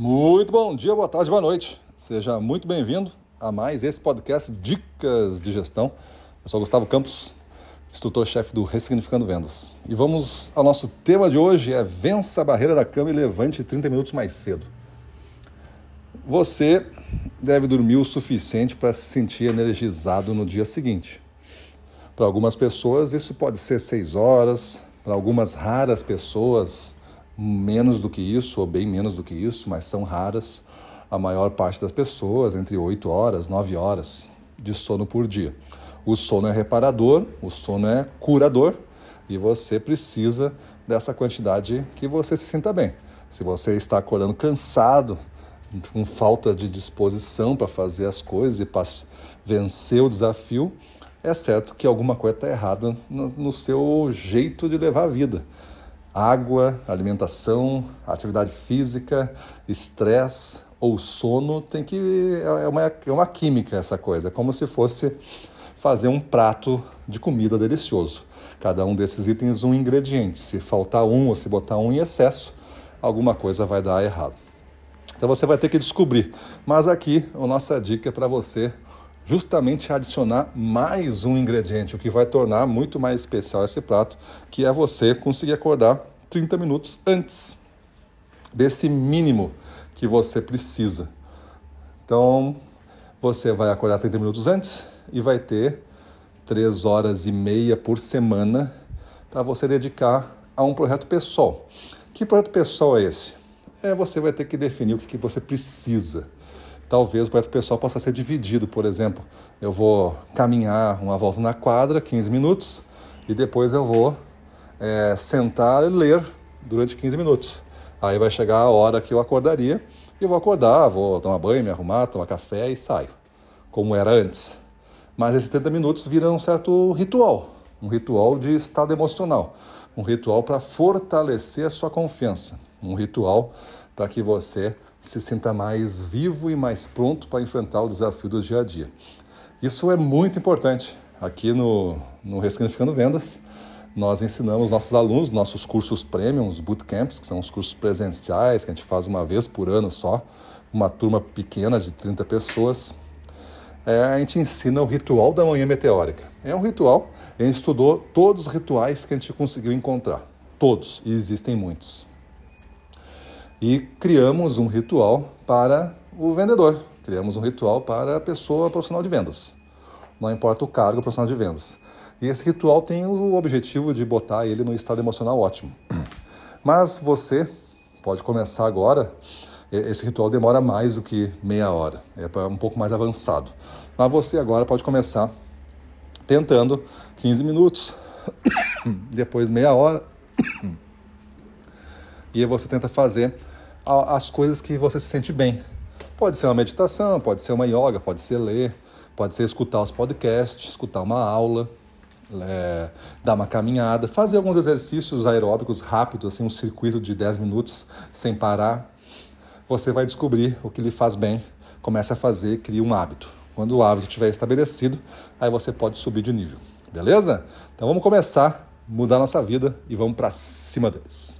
Muito bom dia, boa tarde, boa noite. Seja muito bem-vindo a mais esse podcast Dicas de Gestão. Eu sou Gustavo Campos, instrutor-chefe do Ressignificando Vendas. E vamos ao nosso tema de hoje, é vença a barreira da cama e levante 30 minutos mais cedo. Você deve dormir o suficiente para se sentir energizado no dia seguinte. Para algumas pessoas isso pode ser 6 horas, para algumas raras pessoas menos do que isso, ou bem menos do que isso, mas são raras a maior parte das pessoas, entre 8 horas, 9 horas de sono por dia. O sono é reparador, o sono é curador e você precisa dessa quantidade que você se sinta bem. Se você está acordando cansado, com falta de disposição para fazer as coisas e para vencer o desafio, é certo que alguma coisa está errada no seu jeito de levar a vida água, alimentação, atividade física, estresse ou sono tem que é uma, é uma química essa coisa, é como se fosse fazer um prato de comida delicioso. Cada um desses itens um ingrediente. Se faltar um ou se botar um em excesso, alguma coisa vai dar errado. Então você vai ter que descobrir. Mas aqui a nossa dica é para você justamente adicionar mais um ingrediente, o que vai tornar muito mais especial esse prato, que é você conseguir acordar 30 minutos antes desse mínimo que você precisa. Então, você vai acordar 30 minutos antes e vai ter 3 horas e meia por semana para você dedicar a um projeto pessoal. Que projeto pessoal é esse? É você vai ter que definir o que, que você precisa talvez o projeto pessoal possa ser dividido, por exemplo, eu vou caminhar uma volta na quadra, 15 minutos, e depois eu vou é, sentar e ler durante 15 minutos. Aí vai chegar a hora que eu acordaria, e eu vou acordar, vou tomar banho, me arrumar, tomar café e saio, como era antes. Mas esses 30 minutos viram um certo ritual, um ritual de estado emocional, um ritual para fortalecer a sua confiança, um ritual para que você se sinta mais vivo e mais pronto para enfrentar o desafio do dia a dia. Isso é muito importante. Aqui no, no Ressignificando Vendas, nós ensinamos nossos alunos, nossos cursos premium, os bootcamps, que são os cursos presenciais, que a gente faz uma vez por ano só, uma turma pequena de 30 pessoas. É, a gente ensina o ritual da manhã meteórica. É um ritual, a gente estudou todos os rituais que a gente conseguiu encontrar. Todos, e existem muitos e criamos um ritual para o vendedor, criamos um ritual para a pessoa profissional de vendas. Não importa o cargo profissional de vendas. E esse ritual tem o objetivo de botar ele no estado emocional ótimo. Mas você pode começar agora. Esse ritual demora mais do que meia hora, é um pouco mais avançado. Mas você agora pode começar tentando 15 minutos, depois meia hora, e você tenta fazer as coisas que você se sente bem. Pode ser uma meditação, pode ser uma yoga, pode ser ler, pode ser escutar os podcasts, escutar uma aula, é, dar uma caminhada, fazer alguns exercícios aeróbicos rápidos, assim, um circuito de 10 minutos sem parar. Você vai descobrir o que lhe faz bem, começa a fazer, cria um hábito. Quando o hábito estiver estabelecido, aí você pode subir de nível. Beleza? Então vamos começar, mudar nossa vida e vamos para cima deles.